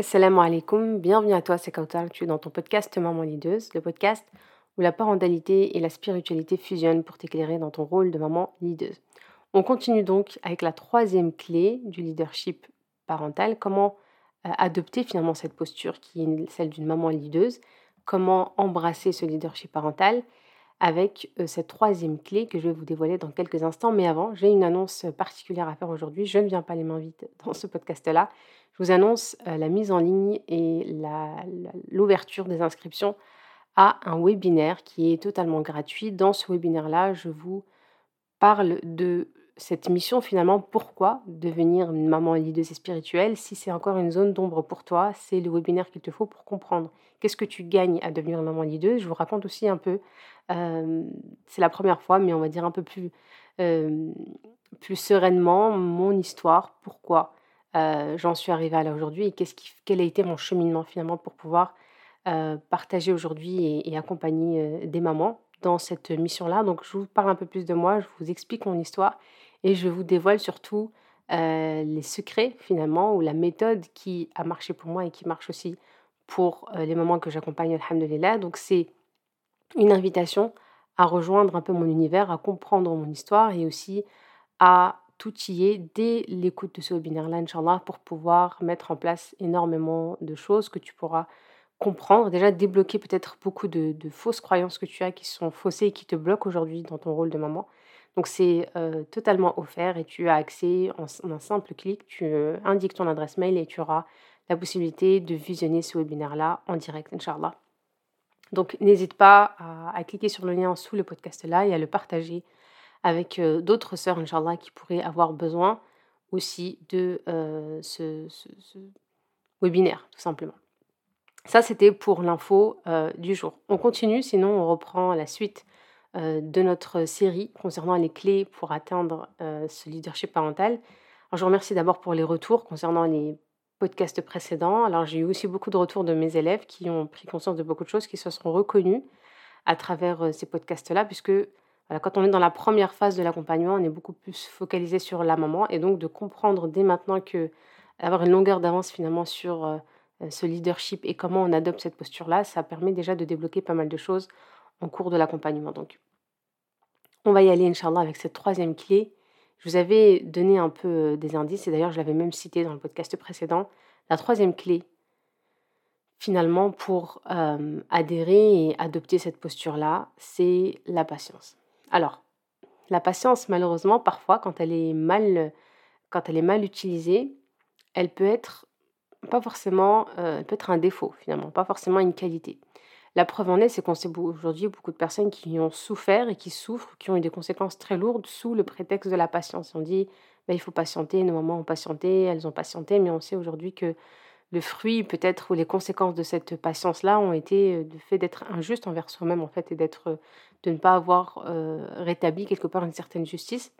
Assalamu alaikum, bienvenue à toi, c'est Kautar, tu es dans ton podcast Maman Leaduse, le podcast où la parentalité et la spiritualité fusionnent pour t'éclairer dans ton rôle de maman leaduse. On continue donc avec la troisième clé du leadership parental, comment euh, adopter finalement cette posture qui est celle d'une maman leaduse, comment embrasser ce leadership parental avec euh, cette troisième clé que je vais vous dévoiler dans quelques instants. Mais avant, j'ai une annonce particulière à faire aujourd'hui. Je ne viens pas les mains vides dans ce podcast-là. Je vous annonce euh, la mise en ligne et l'ouverture des inscriptions à un webinaire qui est totalement gratuit. Dans ce webinaire-là, je vous parle de cette mission finalement, pourquoi devenir une maman leaduse et spirituelle Si c'est encore une zone d'ombre pour toi, c'est le webinaire qu'il te faut pour comprendre qu'est-ce que tu gagnes à devenir une maman leaduse. Je vous raconte aussi un peu, euh, c'est la première fois, mais on va dire un peu plus, euh, plus sereinement mon histoire, pourquoi euh, j'en suis arrivée à là aujourd'hui et qu'est-ce qui, quel a été mon cheminement finalement pour pouvoir partager aujourd'hui et, accompagner des mamans dans cette mission-là. Donc je vous parle un peu plus de moi, je vous explique mon histoire et je vous dévoile surtout euh, les secrets finalement ou la méthode qui a marché pour moi et qui marche aussi pour euh, les moments que j'accompagne, alhamdulillah. Donc c'est une invitation à rejoindre un peu mon univers, à comprendre mon histoire et aussi à t'outiller dès l'écoute de ce webinaire-là, Inch'Allah, pour pouvoir mettre en place énormément de choses que tu pourras comprendre, déjà débloquer peut-être beaucoup de, de, fausses croyances que tu as qui sont faussées et qui te bloquent aujourd'hui dans ton rôle de maman. Donc c'est totalement offert et tu as accès en, un simple clic, tu indiques ton adresse mail et tu auras la possibilité de visionner ce webinaire-là en direct, Inch'Allah. Donc n'hésite pas à, cliquer sur le lien sous le podcast-là et à le partager avec d'autres sœurs, Inch'Allah, qui pourraient avoir besoin aussi de ce, webinaire, tout simplement. Ça, c'était pour l'info du jour. On continue, sinon on reprend la suite de notre série concernant les clés pour atteindre ce leadership parental. Alors, je vous remercie d'abord pour les retours concernant les podcasts précédents. Alors, j'ai eu aussi beaucoup de retours de mes élèves qui ont pris conscience de beaucoup de choses, qui se sont reconnus à travers ces podcasts-là, puisque quand on est dans la première phase de l'accompagnement, on est beaucoup plus focalisé sur la maman, et donc de comprendre dès maintenant que avoir une longueur d'avance finalement sur ce leadership et comment on adopte cette posture-là, ça permet déjà de débloquer pas mal de choses en cours de l'accompagnement. Donc, on va y aller, Inch'Allah, avec cette troisième clé. Je vous avais donné un peu euh, des indices, et d'ailleurs, je l'avais même cité dans le podcast précédent. La troisième clé, finalement, pour euh, adhérer et adopter cette posture-là, c'est la patience. Alors, la patience, malheureusement, parfois, quand elle est mal, quand elle est mal utilisée, elle peut être pas forcément, euh, elle peut être un défaut finalement, pas forcément une qualité. La preuve en est, c'est qu'on sait aujourd'hui beaucoup de personnes qui ont souffert et qui souffrent, qui ont eu des conséquences très lourdes sous le prétexte de la patience. On dit, bah, il faut patienter, nos mamans ont patienté, elles ont patienté, mais on sait aujourd'hui que le fruit peut-être ou les conséquences de cette patience-là ont été le fait d'être injuste envers soi-même en fait et d'être de ne pas avoir rétabli quelque part une certaine justice.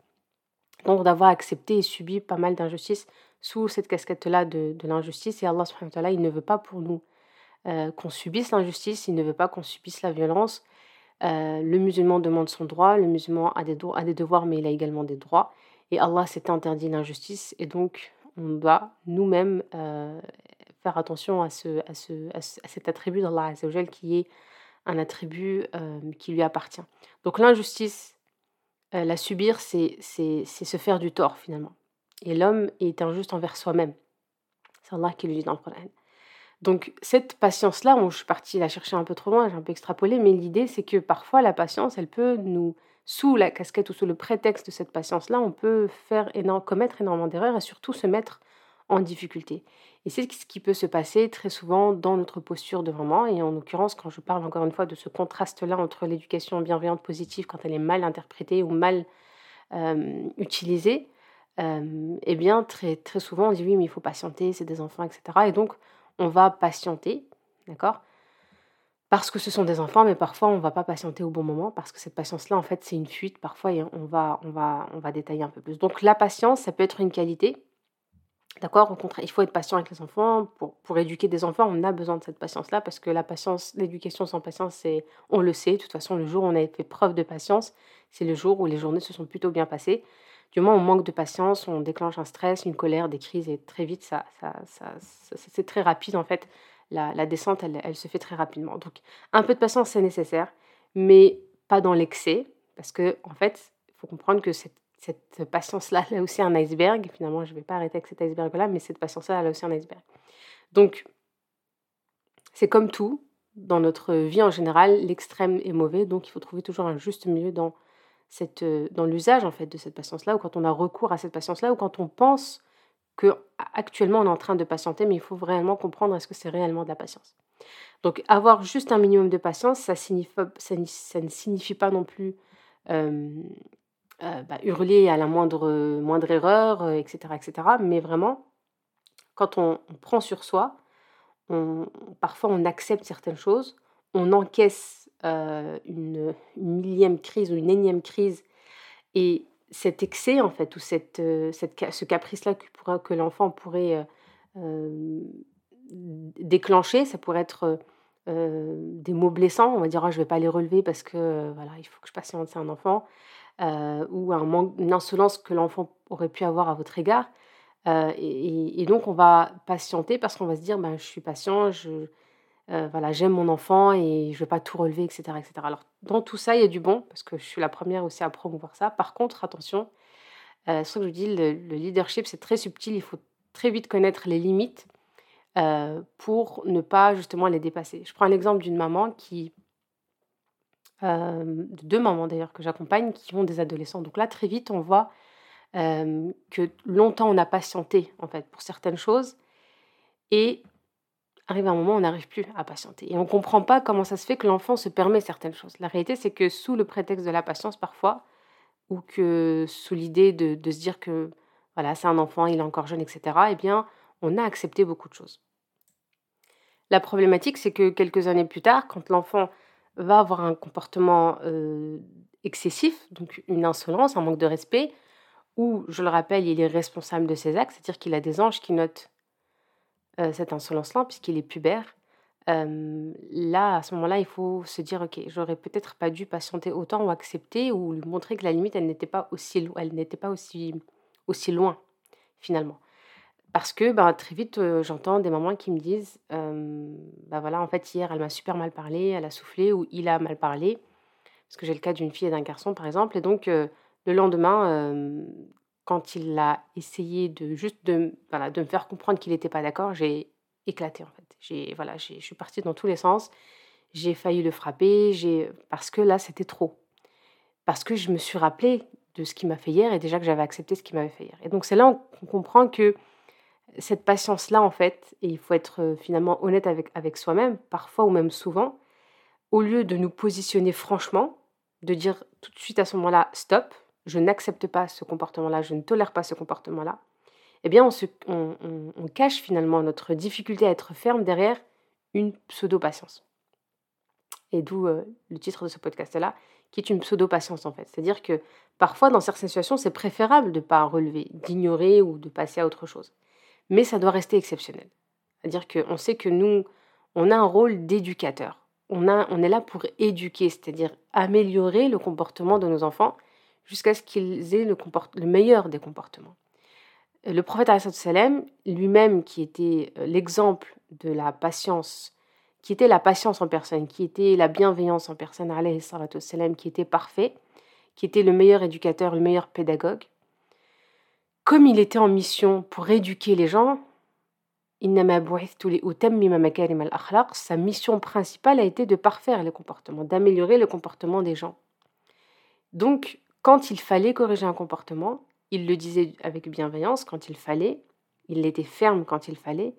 Donc d'avoir accepté et subi pas mal d'injustices sous cette casquette-là de, de l'injustice. Et Allah il ne veut pas pour nous euh, qu'on subisse l'injustice, il ne veut pas qu'on subisse la violence. Euh, le musulman demande son droit, le musulman a des, a des devoirs, mais il a également des droits. Et Allah s'est interdit l'injustice, et donc on doit nous-mêmes euh, faire attention à, ce, à, ce, à, cet attribut d'Allah qui est un attribut qui lui appartient. Donc l'injustice, la subir, c'est se faire du tort finalement. Et l'homme est injuste envers soi-même. C'est Allah qui le dit dans le Coran. Donc cette patience-là, je suis partie la chercher un peu trop loin, j'ai un peu extrapolé, mais l'idée c'est que parfois la patience, elle peut nous, sous la casquette ou sous le prétexte de cette patience-là, on peut faire commettre énormément d'erreurs et surtout se mettre en difficulté. Et c'est ce qui peut se passer très souvent dans notre posture de maman. Et en l'occurrence, quand je parle encore une fois de ce contraste-là entre l'éducation bienveillante positive quand elle est mal interprétée ou mal euh, utilisée, euh, eh bien très, très souvent on dit oui mais il faut patienter, c'est des enfants, etc. Et donc on va patienter, d'accord? Parce que ce sont des enfants, mais parfois on ne va pas patienter au bon moment, parce que cette patience-là, en fait, c'est une fuite, parfois, et on va, on, va, on va détailler un peu plus. Donc la patience, ça peut être une qualité, d'accord il faut être patient avec les enfants. Pour, pour éduquer des enfants, on a besoin de cette patience-là, parce que la patience, l'éducation sans patience, c'est, on le sait, de toute façon, le jour où on a fait preuve de patience, c'est le jour où les journées se sont plutôt bien passées. Du où on manque de patience, on déclenche un stress, une colère, des crises, et très vite, ça, ça, ça, c'est très rapide en fait. La, descente, elle, elle, se fait très rapidement. Donc, un peu de patience, c'est nécessaire, mais pas dans l'excès, parce que en fait, il faut comprendre que cette, cette patience-là, a aussi un iceberg. Finalement, je ne vais pas arrêter avec cet iceberg-là, mais cette patience-là, a aussi un iceberg. Donc, c'est comme tout, dans notre vie en général, l'extrême est mauvais, donc il faut trouver toujours un juste milieu dans, cette, dans l'usage en fait de cette patience-là, ou quand on a recours à cette patience-là, ou quand on pense que actuellement on est en train de patienter, mais il faut vraiment comprendre est-ce que c'est réellement de la patience. Donc avoir juste un minimum de patience, ça ne signifie pas non plus euh, euh, bah, hurler à la moindre, moindre erreur, etc., euh, etc. Mais vraiment, quand on, on prend sur soi, parfois on accepte certaines choses, on encaisse euh, une, millième crise ou une énième crise, et cet excès, en fait, ou cette, euh, ce caprice-là que, l'enfant pourrait déclencher, ça pourrait être des mots blessants, on va dire «Ah, je vais pas les relever parce que voilà, il faut que je patiente, c'est un enfant, ou un manque, une insolence que l'enfant aurait pu avoir à votre égard. Euh, et, donc, on va patienter parce qu'on va se dire, ben, je suis patient, je, euh, voilà, j'aime mon enfant et je ne vais pas tout relever, etc., etc. Alors, dans tout ça, il y a du bon, parce que je suis la première aussi à promouvoir ça. Par contre, attention, euh, ce que je dis, le, leadership, c'est très subtil, il faut très vite connaître les limites pour ne pas justement les dépasser. Je prends l'exemple d'une maman qui, deux mamans d'ailleurs que j'accompagne, qui ont des adolescents. Donc là, très vite, on voit que longtemps on a patienté en fait pour certaines choses et arrive un moment où on n'arrive plus à patienter et on ne comprend pas comment ça se fait que l'enfant se permet certaines choses. La réalité c'est que sous le prétexte de la patience parfois ou que sous l'idée de, de, se dire que voilà c'est un enfant, il est encore jeune, etc. Eh bien on a accepté beaucoup de choses. La problématique c'est que quelques années plus tard, quand l'enfant va avoir un comportement excessif, donc une insolence, un manque de respect, où, je le rappelle, il est responsable de ses actes, c'est-à-dire qu'il a des anges qui notent cette insolence-là, puisqu'il est pubère. Là, à ce moment-là, il faut se dire, ok, j'aurais peut-être pas dû patienter autant ou accepter ou lui montrer que la limite, elle n'était pas aussi, elle n'était pas aussi, aussi loin, finalement. Parce que ben, très vite, euh, j'entends des mamans qui me disent, bah voilà, en fait, hier, elle m'a super mal parlé, elle a soufflé, ou il a mal parlé. Parce que j'ai le cas d'une fille et d'un garçon, par exemple. Et donc, le lendemain, quand il a essayé de juste de, voilà, de me faire comprendre qu'il n'était pas d'accord, j'ai éclaté en fait. J'ai, voilà, je suis partie dans tous les sens. J'ai failli le frapper, j'ai, parce que là, c'était trop. Parce que je me suis rappelé de ce qu'il m'a fait hier et déjà que j'avais accepté ce qu'il m'avait fait hier. Et donc c'est là qu'on comprend que cette patience-là, en fait, et il faut être finalement honnête avec, avec soi-même, parfois ou même souvent, au lieu de nous positionner franchement, de dire tout de suite à ce moment-là, stop, je n'accepte pas ce comportement-là, je ne tolère pas ce comportement-là, eh bien, on, cache finalement notre difficulté à être ferme derrière une pseudo-patience. Et d'où euh, le titre de ce podcast-là, qui est une pseudo-patience en fait. C'est-à-dire que parfois, dans certaines situations, c'est préférable de ne pas relever, d'ignorer ou de passer à autre chose. Mais ça doit rester exceptionnel. C'est-à-dire qu'on sait que nous, on a un rôle d'éducateur. On, on est là pour éduquer, c'est-à-dire améliorer le comportement de nos enfants jusqu'à ce qu'ils aient le, le, meilleur des comportements. Le prophète salem lui-même, qui était euh, l'exemple de la patience, qui était la patience en personne, qui était la bienveillance en personne, qui était parfait, qui était le meilleur éducateur, le meilleur pédagogue, comme il était en mission pour éduquer les gens, sa mission principale a été de parfaire les comportements, d'améliorer le comportement des gens. Donc, quand il fallait corriger un comportement, il le disait avec bienveillance quand il fallait, il était ferme quand il fallait,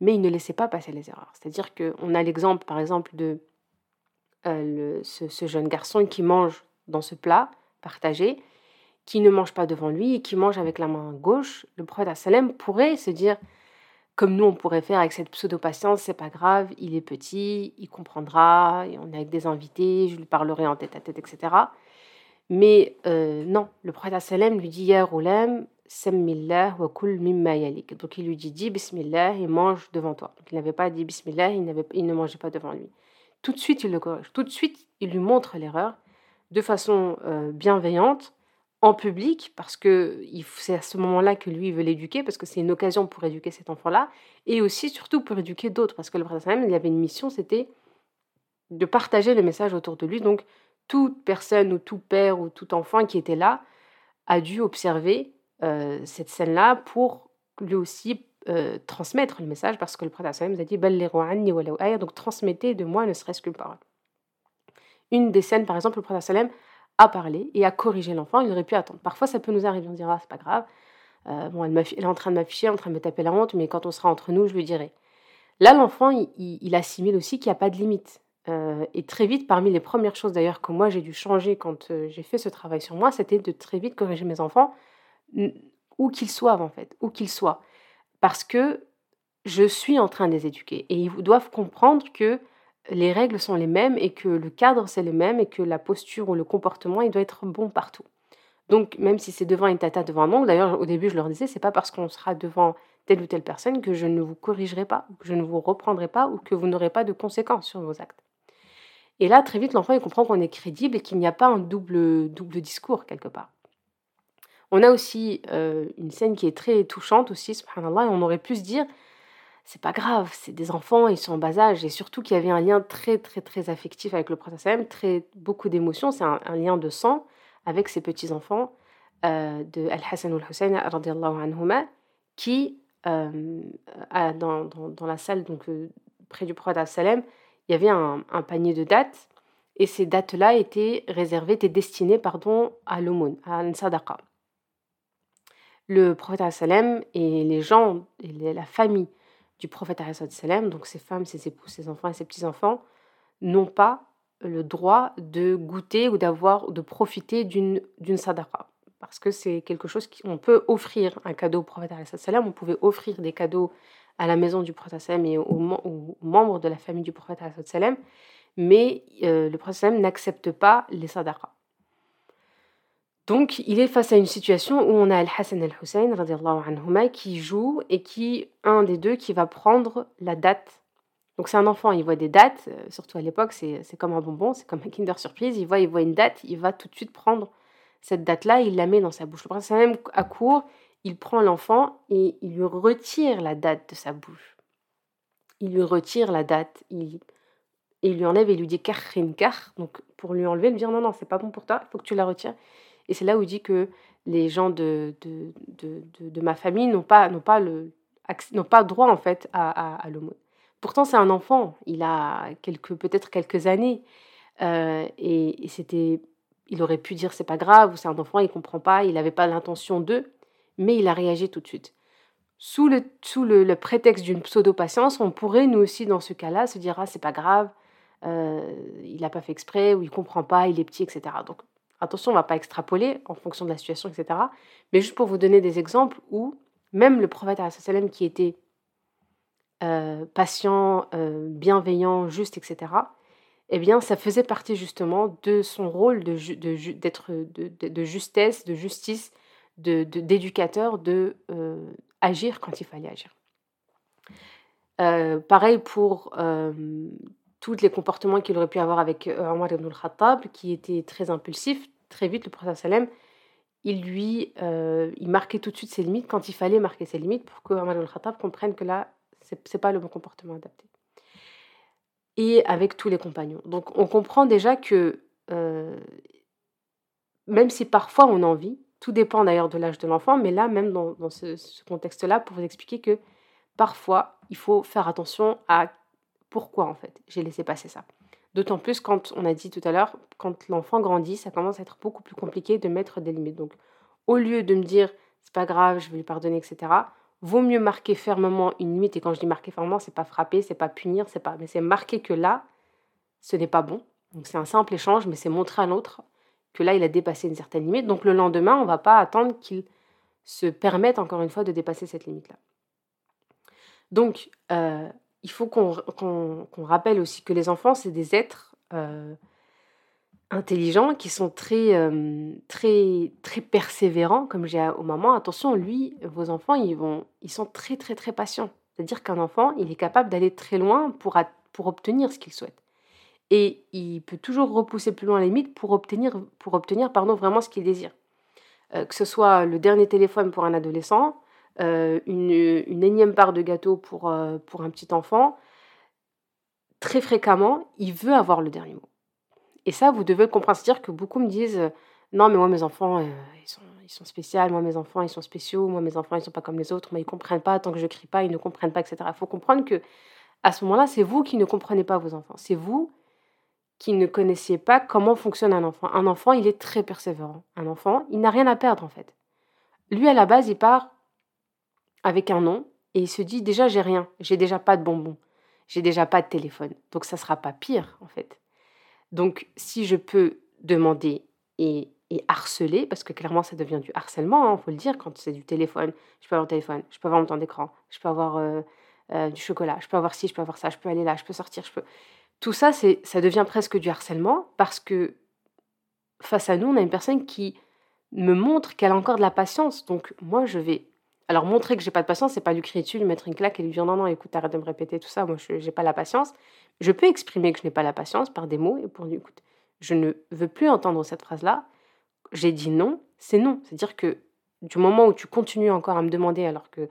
mais il ne laissait pas passer les erreurs. C'est-à-dire qu'on a l'exemple, par exemple, de euh, ce, jeune garçon qui mange dans ce plat partagé, qui ne mange pas devant lui et qui mange avec la main gauche. Le prophète Salem pourrait se dire, comme nous on pourrait faire avec cette pseudo-patience, c'est pas grave, il est petit, il comprendra, on est avec des invités, je lui parlerai en tête à tête, etc. Mais euh, non, le prophète sallam lui dit Ya Roulam, Sammillah wa. Donc il lui dit Dis Bismillah et mange devant toi. Donc il n'avait pas dit Bismillah, il, il ne mangeait pas devant lui. Tout de suite, il le corrige. Tout de suite, il lui montre l'erreur de façon euh, bienveillante, en public, parce que c'est à ce moment-là que lui veut l'éduquer, parce que c'est une occasion pour éduquer cet enfant-là, et aussi surtout pour éduquer d'autres, parce que le prophète il avait une mission, c'était de partager le message autour de lui. Donc toute personne ou tout père ou tout enfant qui était là a dû observer euh, cette scène-là pour lui aussi euh, transmettre le message, parce que le prophète nous a dit donc transmettez de moi ne serait-ce qu'une parole. Une des scènes, par exemple, le prophète a parlé et a corrigé l'enfant, il aurait pu attendre. Parfois, ça peut nous arriver, on dira, c'est pas grave, euh, bon, elle, est en train de m'afficher, en train de me taper la honte, mais quand on sera entre nous, je lui dirai. Là, l'enfant, il, assimile aussi qu'il n'y a pas de limite. Euh, et très vite, parmi les premières choses d'ailleurs que moi j'ai dû changer quand euh, j'ai fait ce travail sur moi, c'était de très vite corriger mes enfants, où qu'ils soient en fait, où qu'ils soient. Parce que je suis en train de les éduquer. Et ils doivent comprendre que les règles sont les mêmes et que le cadre c'est le même et que la posture ou le comportement il doit être bon partout. Donc même si c'est devant une tata devant un oncle, d'ailleurs au début je leur disais c'est pas parce qu'on sera devant telle ou telle personne que je ne vous corrigerai pas, que je ne vous reprendrai pas ou que vous n'aurez pas de conséquences sur vos actes. Et là très vite l'enfant il comprend qu'on est crédible et qu'il n'y a pas un double double discours quelque part. On a aussi euh, une scène qui est très touchante aussi, subhanallah, et on aurait pu se dire c'est pas grave, c'est des enfants, ils sont en bas âge, et surtout qu'il y avait un lien très très très affectif avec le prophète très beaucoup d'émotions, c'est un, lien de sang avec ses petits enfants euh, de Al-Hassan ou Al-Hussein anhuma, qui euh, dans, dans, la salle donc euh, près du prophète salem, il y avait un, panier de dates, et ces dates-là étaient réservées, étaient destinées pardon à l'aumône, à sadaqa. Le prophète salem et les gens et la famille du prophète salam, donc ses femmes, ses époux, ses enfants et ses petits-enfants, n'ont pas le droit de goûter ou d'avoir de profiter d'une d'une. Parce que c'est quelque chose qu'on peut offrir un cadeau au prophète salam, on pouvait offrir des cadeaux à la maison du prophète salam et aux, membres de la famille du prophète salam, mais euh, le prophète n'accepte pas les sadaqas. Donc, il est face à une situation où on a Al-Hassan Al-Hussein qui joue et qui, un des deux, qui va prendre la date. Donc, c'est un enfant, il voit des dates, euh, surtout à l'époque, c'est comme un bonbon, c'est comme un Kinder Surprise. Il voit, il voit une date, il va tout de suite prendre cette date-là, il la met dans sa bouche. Le prince, même à court, il prend l'enfant et il lui retire la date de sa bouche. Il lui retire la date, il, il lui enlève et lui dit kar. Donc, pour lui enlever, lui dire non, non, c'est pas bon pour toi, il faut que tu la retires. Et c'est là où il dit que les gens de, de, de, ma famille n'ont pas, n'ont pas, le, n'ont pas droit en fait à, à, l'aumône. Pourtant, c'est un enfant, il a quelques, peut-être quelques années. Euh, et, c'était, il aurait pu dire c'est pas grave, ou c'est un enfant, il comprend pas, il n'avait pas l'intention de, mais il a réagi tout de suite. Sous le, sous le, prétexte d'une pseudo-patience, on pourrait, nous aussi, dans ce cas-là, se dire ah, c'est pas grave, euh, il n'a pas fait exprès, ou il comprend pas, il est petit, etc. Donc, Attention, on ne va pas extrapoler en fonction de la situation, etc. Mais juste pour vous donner des exemples où même le prophète qui était euh, patient, euh, bienveillant, juste, etc., eh bien, ça faisait partie justement de son rôle de, de, justesse, de justice, d'éducateur, de, euh, quand il fallait agir. pareil pour tous les comportements qu'il aurait pu avoir avec Omar ibn al-Khattab, qui était très impulsif, très vite, le prophète sallam, il lui, euh, marquait tout de suite ses limites quand il fallait marquer ses limites pour que Omar al-Khattab comprenne que là, c'est n'est pas le bon comportement adapté. Et avec tous les compagnons. Donc on comprend déjà que euh, même si parfois on a envie, tout dépend d'ailleurs de l'âge de l'enfant, mais là, même dans, ce, ce contexte-là, pour vous expliquer que parfois, il faut faire attention à pourquoi en fait j'ai laissé passer ça. D'autant plus quand on a dit tout à l'heure, quand l'enfant grandit, ça commence à être beaucoup plus compliqué de mettre des limites. Donc, au lieu de me dire c'est pas grave, je vais lui pardonner, etc., vaut mieux marquer fermement une limite. Et quand je dis marquer fermement, c'est pas frapper, c'est pas punir, c'est pas, mais c'est marquer que là, ce n'est pas bon. Donc c'est un simple échange, mais c'est montrer à l'autre que là, il a dépassé une certaine limite. Donc le lendemain, on va pas attendre qu'il se permette encore une fois de dépasser cette limite-là. Donc, euh, il faut qu'on rappelle aussi que les enfants, c'est des êtres euh, intelligents qui sont très, euh, très, très persévérants, comme j'ai au moment. Attention, lui, vos enfants, ils, vont, ils sont très, très, très patients. C'est-à-dire qu'un enfant, il est capable d'aller très loin pour, pour obtenir ce qu'il souhaite. Et il peut toujours repousser plus loin la limite pour obtenir, pour obtenir pardon, vraiment ce qu'il désire. que ce soit le dernier téléphone pour un adolescent, une, une, énième part de gâteau pour, pour un petit enfant, très fréquemment, il veut avoir le dernier mot. Et ça, vous devez comprendre. C'est-à-dire que beaucoup me disent Non, mais moi, mes enfants, ils, sont, spéciaux. Moi, mes enfants, ils sont spéciaux. Moi, mes enfants, ils ne sont pas comme les autres. Moi, ils ne comprennent pas. Tant que je crie pas, ils ne comprennent pas, etc. Il faut comprendre que à ce moment-là, c'est vous qui ne comprenez pas vos enfants. C'est vous qui ne connaissiez pas comment fonctionne un enfant. Un enfant, il est très persévérant. Un enfant, il n'a rien à perdre, en fait. Lui, à la base, il part avec un nom et il se dit déjà, j'ai rien. J'ai déjà pas de bonbons. J'ai déjà pas de téléphone. Donc, ça sera pas pire, en fait. Donc, si je peux demander et, harceler, parce que clairement, ça devient du harcèlement, il hein, faut le dire, quand c'est du téléphone, je peux avoir un téléphone, je peux avoir mon temps d'écran, je peux avoir euh, euh, du chocolat, je peux avoir ci, je peux avoir ça, je peux aller là, je peux sortir, je peux... Tout ça, c'est, ça devient presque du harcèlement, parce que face à nous, on a une personne qui me montre qu'elle a encore de la patience. Donc, moi, je vais alors montrer que j'ai pas de patience, c'est pas lui crier dessus, lui mettre une claque et lui dire non non écoute arrête de me répéter tout ça, moi je n'ai pas la patience. Je peux exprimer que je n'ai pas la patience par des mots et pour lui écoute, je ne veux plus entendre cette phrase-là. J'ai dit non, c'est non. C'est-à-dire que du moment où tu continues encore à me demander alors que,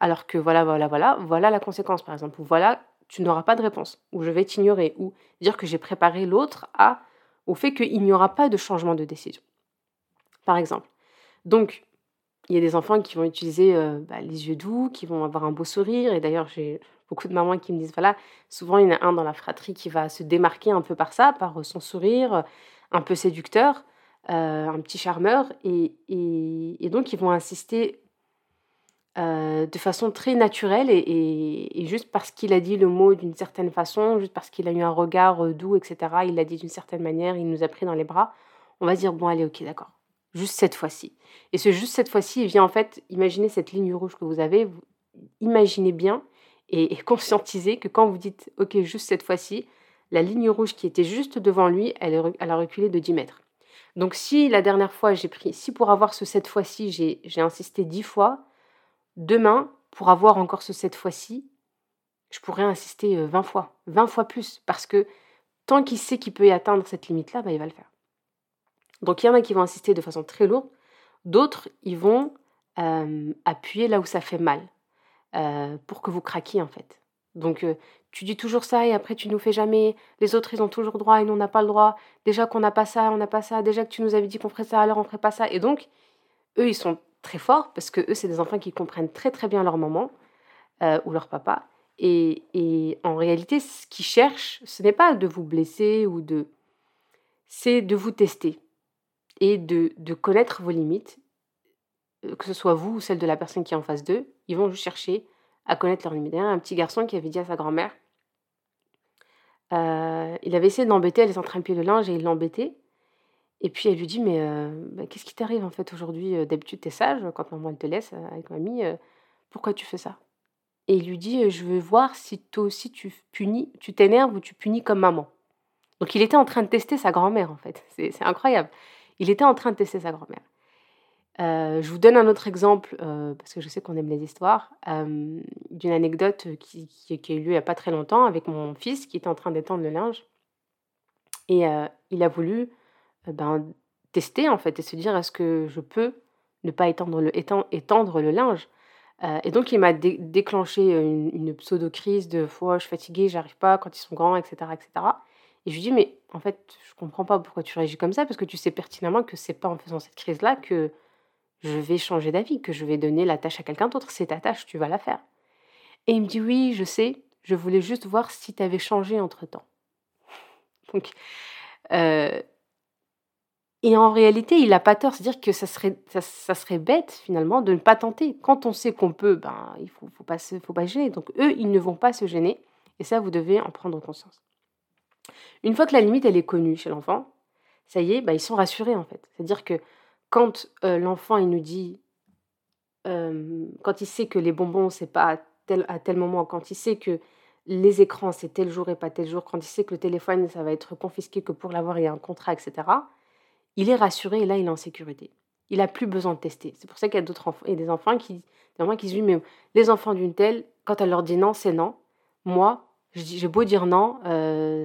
alors que voilà, voilà, voilà, voilà la conséquence par exemple, ou voilà, tu n'auras pas de réponse, ou je vais t'ignorer, ou dire que j'ai préparé l'autre à, au fait qu'il n'y aura pas de changement de décision. Par exemple. Donc, il y a des enfants qui vont utiliser euh, bah, les yeux doux, qui vont avoir un beau sourire, et d'ailleurs j'ai beaucoup de mamans qui me disent, voilà, souvent il y en a un dans la fratrie qui va se démarquer un peu par ça, par son sourire, un peu séducteur, euh, un petit charmeur, et, et, donc ils vont insister euh, de façon très naturelle, et, juste parce qu'il a dit le mot d'une certaine façon, juste parce qu'il a eu un regard euh, doux, etc., il l'a dit d'une certaine manière, il nous a pris dans les bras, on va dire, bon allez, ok, d'accord, juste cette fois-ci. Et ce juste cette fois-ci, vient en fait, imaginez cette ligne rouge que vous avez, imaginez bien et, conscientiser que quand vous dites OK, juste cette fois-ci, la ligne rouge qui était juste devant lui, elle, a reculé de 10 mètres. Donc si la dernière fois j'ai pris, si pour avoir ce cette fois-ci, j'ai insisté 10 fois, demain, pour avoir encore ce cette fois-ci, je pourrais insister 20 euh, fois, 20 fois plus, parce que tant qu'il sait qu'il peut y atteindre cette limite-là, bah, il va le faire. Donc il y en a qui vont insister de façon très lourde, d'autres, ils vont euh, appuyer là où ça fait mal. Euh, pour que vous craquiez en fait. Donc euh, tu dis toujours ça et après tu nous fais jamais. Les autres ils ont toujours droit et nous on n'a pas le droit. Déjà qu'on n'a pas ça, on n'a pas ça. Déjà que tu nous avais dit qu'on ferait ça, alors on ferait pas ça. Et donc eux ils sont très forts parce que eux c'est des enfants qui comprennent très très bien leur maman ou leur papa. Et, et en réalité ce qu'ils cherchent ce n'est pas de vous blesser ou de c'est de vous tester et de, de connaître vos limites que ce soit vous ou celle de la personne qui est en face d'eux, ils vont chercher à connaître leur limite. Un petit garçon qui avait dit à sa grand-mère, euh, il avait essayé de l'embêter, elle est en train de plier le linge et il l'embêtait. Et puis elle lui dit, mais euh, bah, qu'est-ce qui t'arrive en fait aujourd'hui euh, D'habitude, tu es sage quand maman te laisse avec mamie. pourquoi tu fais ça? Et il lui dit, je veux voir si toi aussi tu punis, tu t'énerves ou tu punis comme maman. Donc il était en train de tester sa grand-mère en fait. C'est incroyable. Il était en train de tester sa grand-mère. Euh, je vous donne un autre exemple, euh, parce que je sais qu'on aime les histoires, euh, d'une anecdote qui, qui, a eu lieu il n'y a pas très longtemps avec mon fils qui était en train d'étendre le linge. Et il a voulu ben, tester en fait et se dire est-ce que je peux ne pas étendre le, étendre, le linge? Et donc il m'a déclenché une, pseudo-crise de oh, je suis fatiguée, j'arrive pas quand ils sont grands, etc. etc. Et je lui dis mais en fait je comprends pas pourquoi tu réagis comme ça parce que tu sais pertinemment que c'est pas en faisant cette crise-là que je vais changer d'avis, que je vais donner la tâche à quelqu'un d'autre. C'est ta tâche, tu vas la faire. Et il me dit oui, je sais, je voulais juste voir si tu avais changé entre-temps. Donc, euh, et en réalité, il n'a pas tort. C'est-à-dire que ça serait, ça, serait bête, finalement, de ne pas tenter. Quand on sait qu'on peut, ben, il ne faut, pas se, faut pas gêner. Donc, eux, ils ne vont pas se gêner. Et ça, vous devez en prendre conscience. Une fois que la limite, elle est connue chez l'enfant, ça y est, ben, ils sont rassurés, en fait. C'est-à-dire que quand l'enfant, il nous dit, quand il sait que les bonbons, c'est pas à tel, moment, quand il sait que les écrans, c'est tel jour et pas tel jour, quand il sait que le téléphone, ça va être confisqué, que pour l'avoir, il y a un contrat, etc., il est rassuré et là, il est en sécurité. Il n'a plus besoin de tester. C'est pour ça qu'il y a d'autres enfants, et des enfants qui, des qui se disent, mais les enfants d'une telle, quand elle leur dit non, c'est non. Moi, j'ai beau dire non,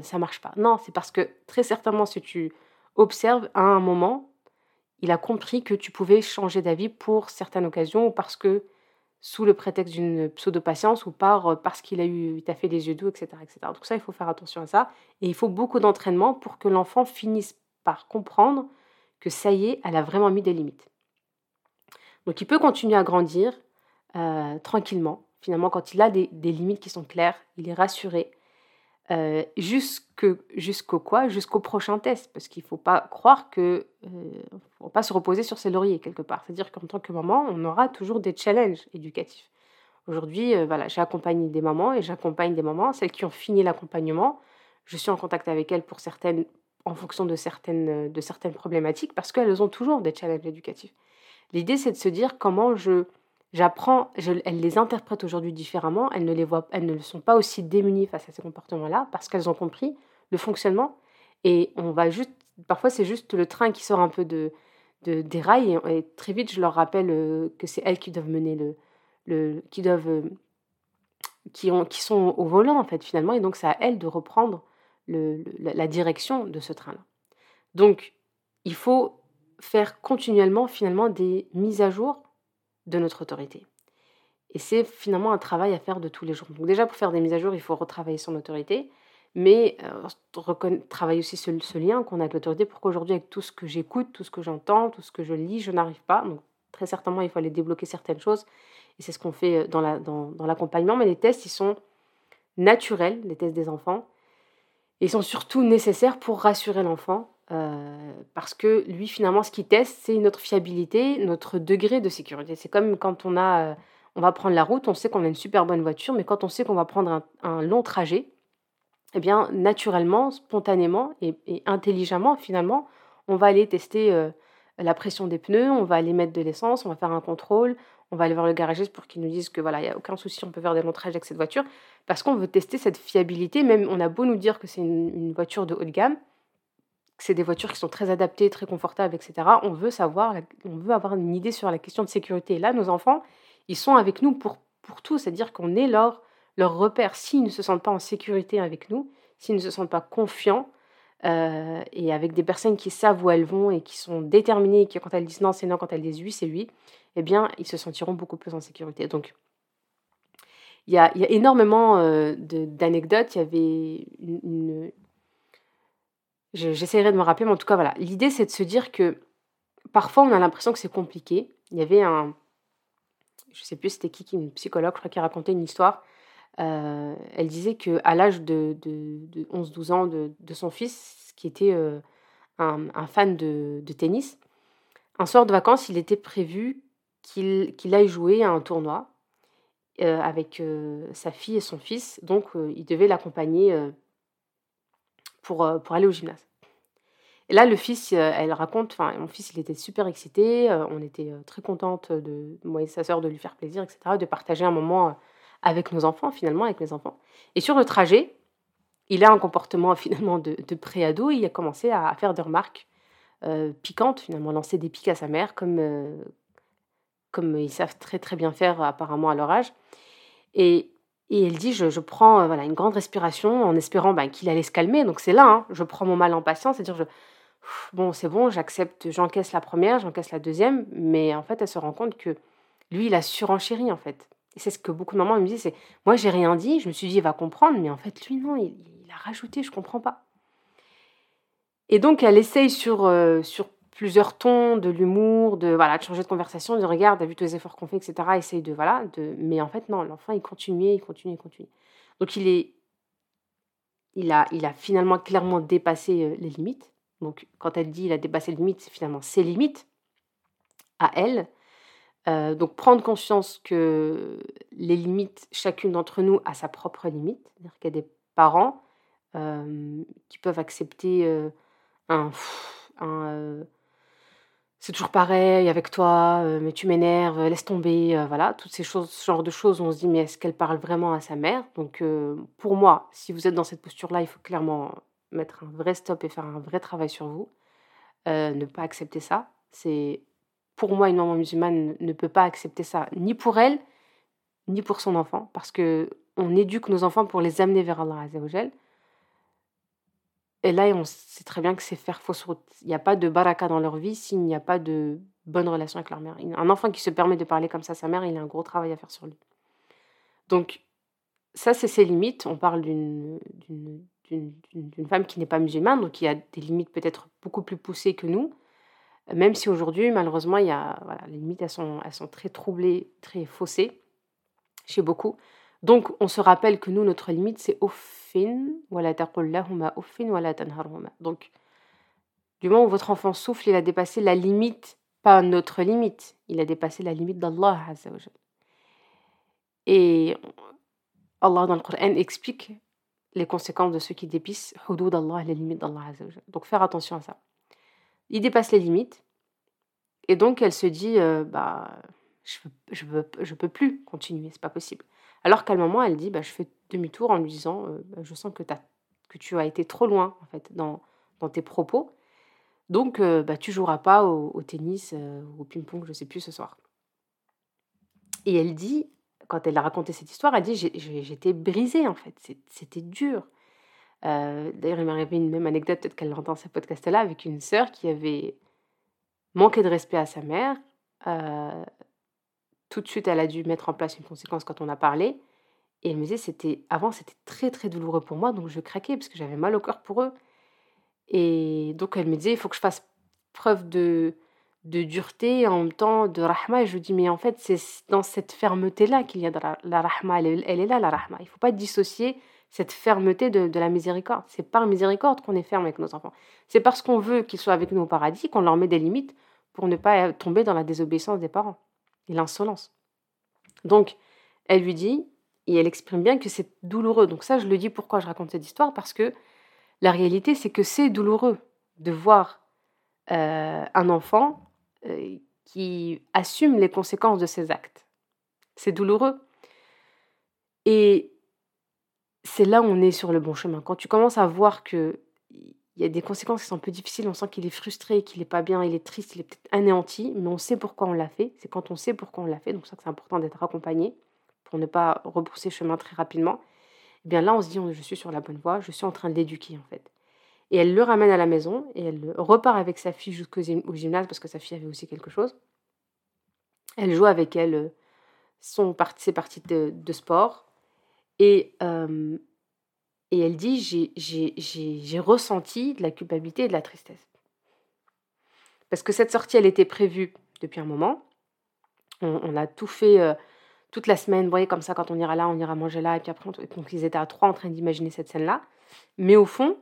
ça marche pas. Non, c'est parce que très certainement, si tu observes à un moment, il a compris que tu pouvais changer d'avis pour certaines occasions ou parce que sous le prétexte d'une pseudo-patience ou par, parce qu'il a eu, t'a fait les yeux doux, etc., etc. Donc ça, il faut faire attention à ça. Et il faut beaucoup d'entraînement pour que l'enfant finisse par comprendre que ça y est, elle a vraiment mis des limites. Donc il peut continuer à grandir euh, tranquillement. Finalement, quand il a des, limites qui sont claires, il est rassuré. Euh, jusqu'au quoi? Jusqu'au prochain test. Parce qu'il ne faut pas croire que... Euh, faut pas se reposer sur ses lauriers quelque part. C'est-à-dire qu'en tant que maman, on aura toujours des challenges éducatifs. Aujourd'hui, euh, voilà, j'ai des mamans et j'accompagne des mamans, celles qui ont fini l'accompagnement. Je suis en contact avec elles pour certaines, en fonction de certaines, de certaines problématiques parce qu'elles ont toujours des challenges éducatifs. L'idée, c'est de se dire comment je j'apprends, elles les interprètent aujourd'hui différemment, elles ne les voient, elles ne sont pas aussi démunies face à ces comportements-là parce qu'elles ont compris le fonctionnement et on va juste, parfois c'est juste le train qui sort un peu de, des rails et, très vite je leur rappelle euh, que c'est elles qui doivent mener le, le qui doivent, euh, qui ont, qui sont au volant en fait finalement et donc c'est à elles de reprendre le, la direction de ce train-là. Donc il faut faire continuellement finalement des mises à jour de notre autorité. Et c'est finalement un travail à faire de tous les jours. Donc déjà pour faire des mises à jour, il faut retravailler son autorité, mais euh, travailler aussi ce, lien qu'on a avec l'autorité pour qu'aujourd'hui avec tout ce que j'écoute, tout ce que j'entends, tout ce que je lis, je n'arrive pas? Donc très certainement il faut aller débloquer certaines choses et c'est ce qu'on fait euh, dans l'accompagnement. mais les tests, ils sont naturels, les tests des enfants. Ils sont surtout nécessaires pour rassurer l'enfant euh, parce que lui, finalement, ce qu'il teste, c'est notre fiabilité, notre degré de sécurité. C'est comme quand on a, euh, on va prendre la route, on sait qu'on a une super bonne voiture, mais quand on sait qu'on va prendre un, long trajet, eh bien, naturellement, spontanément et, intelligemment, finalement, on va aller tester euh, la pression des pneus, on va aller mettre de l'essence, on va faire un contrôle, on va aller voir le garagiste pour qu'il nous dise que voilà, il n'y a aucun souci, on peut faire des longs trajets avec cette voiture, parce qu'on veut tester cette fiabilité. Même on a beau nous dire que c'est une voiture de haut de gamme, c'est des voitures qui sont très adaptées, très confortables, etc. On veut savoir, on veut avoir une idée sur la question de sécurité. Et là, nos enfants, ils sont avec nous pour, pour tout, c'est-à-dire qu'on est leur, leur repère. S'ils ne se sentent pas en sécurité avec nous, s'ils ne se sentent pas confiants, euh, et avec des personnes qui savent où elles vont et qui sont déterminées, qui quand elles disent non, c'est non, quand elles disent oui, c'est oui, eh bien, ils se sentiront beaucoup plus en sécurité. Donc, il y a, y a, énormément euh, d'anecdotes. Il y avait une, J'essaierai de me rappeler, mais en tout cas, voilà. L'idée, c'est de se dire que parfois, on a l'impression que c'est compliqué. Il y avait un. Je sais plus c'était qui, une psychologue, je crois, qui racontait une histoire. Euh, elle disait qu'à l'âge de, de, 11-12 ans de, son fils, qui était euh, un, fan de, tennis, un soir de vacances, il était prévu qu'il aille jouer à un tournoi euh, avec sa fille et son fils. Donc, il devait l'accompagner pour, euh, pour aller au gymnase. Et là, le fils, euh, elle raconte, enfin, mon fils, il était super excité, euh, on était très contente, de, moi et sa sœur, de lui faire plaisir, etc., de partager un moment avec nos enfants, finalement, avec mes enfants. Et sur le trajet, il a un comportement, finalement, de, de pré-ado, il a commencé à, faire des remarques piquantes, finalement, lancer des pics à sa mère, comme, comme ils savent très, très bien faire, apparemment, à leur âge. Et et elle dit, je, prends euh, voilà, une grande respiration en espérant bah, qu'il allait se calmer. Donc c'est là, hein, je prends mon mal en patience, c'est-à-dire, bon, c'est bon, j'accepte, j'encaisse la première, j'encaisse la deuxième, mais en fait, elle se rend compte que lui, il a surenchéri, en fait. Et c'est ce que beaucoup de mamans me disent, c'est, moi, j'ai rien dit, je me suis dit, il va comprendre, mais en fait, lui, non, il, a rajouté, je comprends pas. Et donc, elle essaye sur, euh, sur plusieurs tons, de l'humour, de voilà, de changer de conversation, de regarde, t'as vu tous les efforts qu'on fait, etc. Essaye de voilà, de. Mais en fait non, l'enfant il continuait, il continuait, il continuait. Donc il est, il a, il a finalement clairement dépassé euh, les limites. Donc quand elle dit il a dépassé les limites, c'est finalement ses limites à elle. Euh, donc prendre conscience que les limites, chacune d'entre nous a sa propre limite, c'est-à-dire qu'il y a des parents euh, qui peuvent accepter un, un c'est toujours pareil avec toi, euh, mais tu m'énerves, laisse tomber, euh, voilà, toutes ces choses, ce genre de choses, on se dit, mais est-ce qu'elle parle vraiment à sa mère? Donc, euh, pour moi, si vous êtes dans cette posture-là, il faut clairement mettre un vrai stop et faire un vrai travail sur vous. ne pas accepter ça. C'est pour moi, une maman musulmane ne peut pas accepter ça, ni pour elle, ni pour son enfant, parce que on éduque nos enfants pour les amener vers Allah Azzawajal. Et là, on sait très bien que c'est faire fausse route. Il n'y a pas de baraka dans leur vie s'il n'y a pas de bonne relation avec leur mère. Un enfant qui se permet de parler comme ça à sa mère, il a un gros travail à faire sur lui. Donc, ça, c'est ses limites. On parle d'une femme qui n'est pas musulmane, donc qui a des limites peut-être beaucoup plus poussées que nous. Même si aujourd'hui, malheureusement, il y a, les limites, elles sont, elles sont très troublées, très faussées chez beaucoup. Donc, on se rappelle que nous, notre limite, c'est uffin, wala uffin, wala Donc, du moment où votre enfant souffle, il a dépassé la limite, pas notre limite, il a dépassé la limite d'Allah. Et Allah dans le Coran explique les conséquences de ceux qui dépissent hudud Allah, les limites d'Allah. Donc, faire attention à ça. Il dépasse les limites, et donc elle se dit, euh, bah, je je je peux plus continuer, c'est pas possible. Alors qu'à un moment, elle dit, bah, je fais demi-tour en lui disant, euh, bah, je sens que, tu as été trop loin en fait dans, tes propos. Donc, euh, bah, tu joueras pas au, tennis euh, au ping-pong, je sais plus, ce soir. Et elle dit, quand elle a raconté cette histoire, elle dit, j'étais brisée en fait, c'était dur. D'ailleurs, il m'est arrivé une même anecdote, peut-être qu'elle l'entend ce podcast-là, avec une sœur qui avait manqué de respect à sa mère tout de suite, elle a dû mettre en place une conséquence quand on a parlé. Et elle me disait, c'était avant, c'était très très douloureux pour moi, donc je craquais parce que j'avais mal au cœur pour eux. Et donc elle me disait, il faut que je fasse preuve de, dureté et en même temps de rahma. Et je lui dis, mais en fait, c'est dans cette fermeté-là qu'il y a de la, rahma. Elle, est là, la rahma. Il ne faut pas dissocier cette fermeté de, de la miséricorde. C'est par miséricorde qu'on est ferme avec nos enfants. C'est parce qu'on veut qu'ils soient avec nous au paradis qu'on leur met des limites pour ne pas tomber dans la désobéissance des parents et l'insolence. Donc, elle lui dit, et elle exprime bien que c'est douloureux. Donc ça, je le dis pourquoi je raconte cette histoire, parce que la réalité, c'est que c'est douloureux de voir euh, un enfant euh, qui assume les conséquences de ses actes. C'est douloureux. Et c'est là où on est sur le bon chemin. Quand tu commences à voir que il y a des conséquences qui sont un peu difficiles. On sent qu'il est frustré, qu'il n'est pas bien, il est triste, il est peut-être anéanti, mais on sait pourquoi on l'a fait. C'est quand on sait pourquoi on l'a fait, donc ça c'est important d'être accompagné pour ne pas repousser chemin très rapidement. Et eh bien là, on se dit, je suis sur la bonne voie, je suis en train de l'éduquer en fait. Et elle le ramène à la maison et elle repart avec sa fille jusqu'au gymnase parce que sa fille avait aussi quelque chose. Elle joue avec elle euh, son, ses parties de, sport et euh, et elle dit J'ai ressenti de la culpabilité et de la tristesse. Parce que cette sortie, elle était prévue depuis un moment. On, a tout fait euh, toute la semaine. Vous voyez, comme ça, quand on ira là, on ira manger là. Et puis après, on, ils étaient à trois en train d'imaginer cette scène-là. Mais au fond,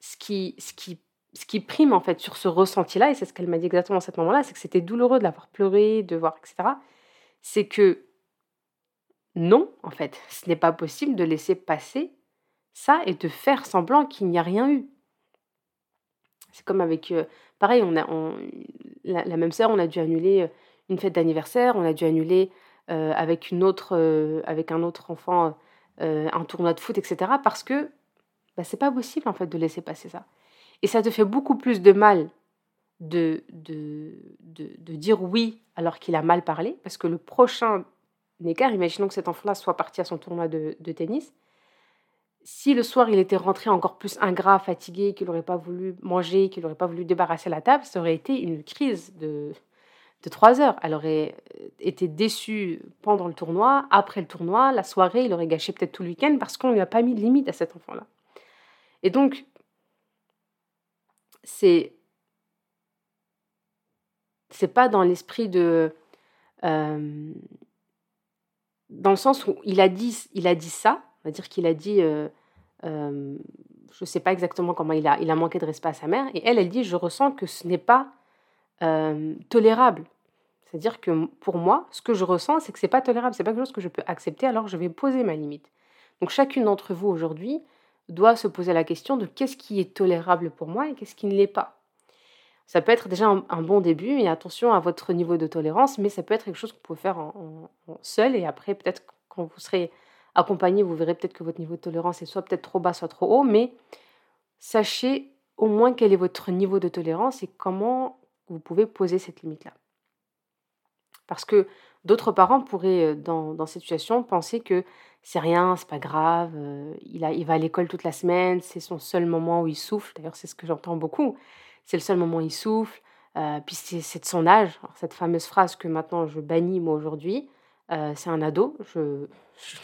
ce qui, ce, qui, ce qui prime en fait sur ce ressenti-là, et c'est ce qu'elle m'a dit exactement à ce moment-là, c'est que c'était douloureux de l'avoir pleuré, de voir, etc. C'est que non, en fait, ce n'est pas possible de laisser passer ça et de faire semblant qu'il n'y a rien eu. C'est comme avec... Euh, pareil, on a, la, même sœur, on a dû annuler euh, une fête d'anniversaire, on a dû annuler euh, avec, une autre, avec un autre enfant un tournoi de foot, etc. Parce que bah, c'est pas possible en fait de laisser passer ça. Et ça te fait beaucoup plus de mal de, de, de, dire oui alors qu'il a mal parlé, parce que le prochain écart, imaginons que cet enfant-là soit parti à son tournoi de tennis, si le soir il était rentré encore plus ingrat, fatigué, qu'il n'aurait pas voulu manger, qu'il n'aurait pas voulu débarrasser la table, ça aurait été une crise de, trois heures. Elle aurait euh, été déçue pendant le tournoi, après le tournoi, la soirée, il aurait gâché peut-être tout le week-end parce qu'on ne lui a pas mis de limite à cet enfant-là. Et donc, c'est c'est pas dans l'esprit de euh, dans le sens où il a dit il a dit ça on va dire qu'il a dit, euh, euh, je ne sais pas exactement comment il a, il a manqué de respect à sa mère, et elle, elle dit, je ressens que ce n'est pas euh, tolérable. C'est-à-dire que pour moi, ce que je ressens, c'est que ce n'est pas tolérable, c'est pas quelque chose que je peux accepter, alors je vais poser ma limite. Donc chacune d'entre vous aujourd'hui doit se poser la question de qu'est-ce qui est tolérable pour moi et qu'est-ce qui ne l'est pas. Ça peut être déjà un, bon début, et attention à votre niveau de tolérance, mais ça peut être quelque chose que vous pouvez faire en seul, et après peut-être quand vous serez accompagné, vous verrez peut-être que votre niveau de tolérance est soit peut-être trop bas, soit trop haut, mais sachez au moins quel est votre niveau de tolérance et comment vous pouvez poser cette limite-là. Parce que d'autres parents pourraient, euh, dans, cette situation, penser que c'est rien, c'est pas grave, il, a, il va à l'école toute la semaine, c'est son seul moment où il souffle. D'ailleurs, c'est ce que j'entends beaucoup. C'est le seul moment où il souffle. puis c'est de son âge. cette fameuse phrase que maintenant je bannis moi aujourd'hui, c'est un ado. Je ne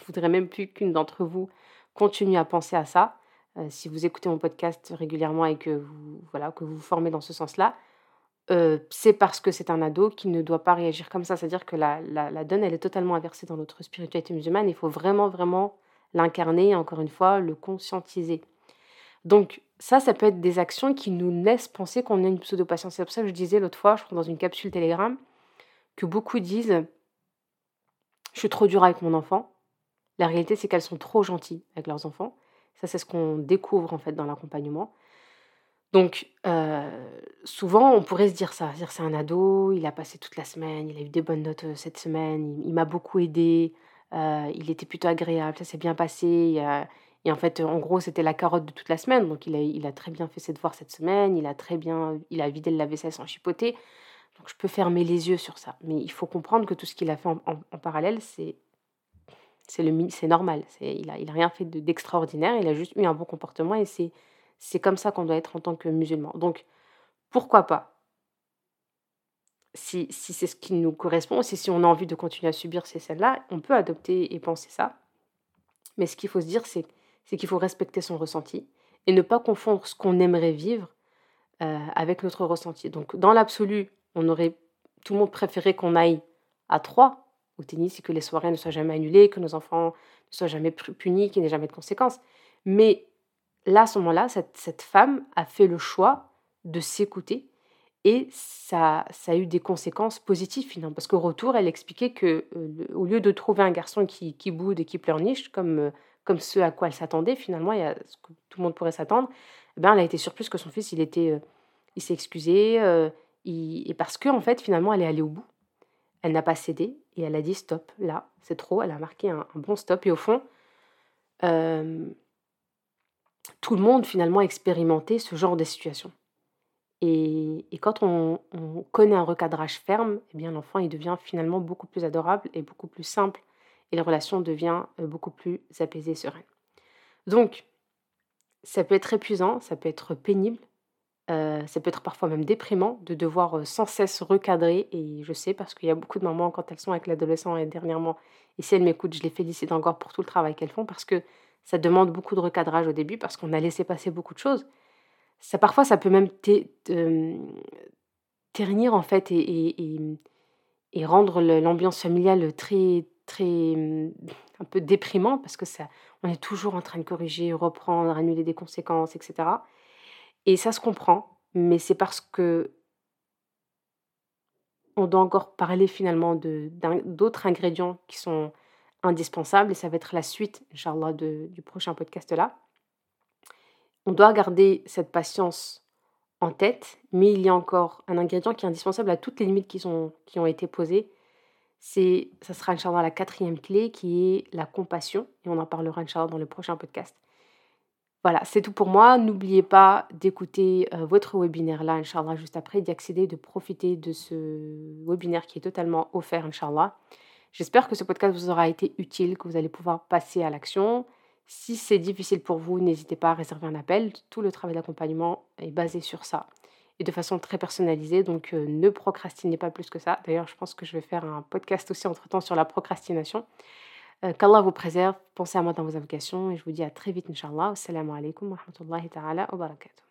voudrais même plus qu'une d'entre vous continue à penser à ça. si vous écoutez mon podcast régulièrement et que vous, voilà, que vous vous formez dans ce sens-là, c'est parce que c'est un ado qui ne doit pas réagir comme ça. C'est-à-dire que la, la, donne, elle est totalement inversée dans notre spiritualité musulmane. Il faut vraiment, vraiment l'incarner, encore une fois, le conscientiser. Donc ça, ça peut être des actions qui nous laissent penser qu'on a une pseudo-patience. C'est pour ça que je disais l'autre fois, je crois dans une capsule Telegram, que beaucoup disent « je suis trop dur avec mon enfant ». La réalité, c'est qu'elles sont trop gentilles avec leurs enfants. Ça, c'est ce qu'on découvre en fait dans l'accompagnement. Donc, souvent, on pourrait se dire ça, c'est un ado, il a passé toute la semaine, il a eu des bonnes notes cette semaine, il, m'a beaucoup aidé, il était plutôt agréable, ça s'est bien passé. et en fait, en gros, c'était la carotte de toute la semaine. Donc, il a, il a très bien fait ses devoirs cette semaine, il a très bien, il a vidé le lave-vaisselle sans chipoter. Je peux fermer les yeux sur ça. Mais il faut comprendre que tout ce qu'il a fait en, parallèle, c'est c'est normal. Il n'a il a rien fait d'extraordinaire, il a juste eu un bon comportement et c'est comme ça qu'on doit être en tant que musulman. Donc, pourquoi pas? Si, si c'est ce qui nous correspond, si, si on a envie de continuer à subir ces scènes-là, on peut adopter et penser ça. Mais ce qu'il faut se dire, c'est, c'est qu'il faut respecter son ressenti et ne pas confondre ce qu'on aimerait vivre euh, avec notre ressenti. Donc, dans l'absolu, on aurait tout le monde préféré qu'on aille à trois au tennis et que les soirées ne soient jamais annulées, que nos enfants ne soient jamais punis, qu'il n'y ait jamais de conséquences. Mais là, à ce moment-là, cette, femme a fait le choix de s'écouter et ça, ça a eu des conséquences positives finalement. Parce qu'au retour, elle expliquait que euh, au lieu de trouver un garçon qui, boude et qui pleurniche, comme, euh, comme ce à quoi elle s'attendait finalement, y a ce que tout le monde pourrait s'attendre, eh ben, elle a été surprise que son fils, il, était, euh, il s'est excusé. Et parce que en fait, finalement, elle est allée au bout. Elle n'a pas cédé et elle a dit stop, là, c'est trop. Elle a marqué un, bon stop. Et au fond, tout le monde finalement a expérimenté ce genre de situation. Et, quand on, connaît un recadrage ferme, eh bien l'enfant il devient finalement beaucoup plus adorable et beaucoup plus simple, et la relation devient euh, beaucoup plus apaisée sereine. Donc, ça peut être épuisant, ça peut être pénible, euh, ça peut être parfois même déprimant de devoir euh, sans cesse recadrer. Et je sais parce qu'il y a beaucoup de mamans quand elles sont avec l'adolescent et dernièrement, et si elles m'écoutent, je les félicite encore pour tout le travail qu'elles font parce que ça demande beaucoup de recadrage au début parce qu'on a laissé passer beaucoup de choses. Ça, parfois, ça peut même ternir en fait et, rendre l'ambiance familiale très, très, un peu déprimant parce que ça, on est toujours en train de corriger, reprendre, annuler des conséquences, etc. Et ça se comprend, mais c'est parce que on doit encore parler finalement d'autres ingrédients qui sont indispensable et ça va être la suite, Inch'Allah, du prochain podcast là. On doit garder cette patience en tête, mais il y a encore un ingrédient qui est indispensable à toutes les limites qui, sont, qui ont été posées. C'est, ça sera Inch'Allah la quatrième clé qui est la compassion et on en parlera Inch'Allah dans le prochain podcast. Voilà, c'est tout pour moi. N'oubliez pas d'écouter euh, votre webinaire là, Inch'Allah, juste après, d'y accéder, de profiter de ce webinaire qui est totalement offert, Inch'Allah. J'espère que ce podcast vous aura été utile, que vous allez pouvoir passer à l'action. Si c'est difficile pour vous, n'hésitez pas à réserver un appel. Tout le travail d'accompagnement est basé sur ça et de façon très personnalisée. Donc euh, ne procrastinez pas plus que ça. D'ailleurs, je pense que je vais faire un podcast aussi entre-temps sur la procrastination. Euh, Qu'Allah vous préserve. Pensez à moi dans vos invocations et je vous dis à très vite, Inch'Allah. Assalamu alaikum wa rahmatullahi ta'ala wa barakatuh.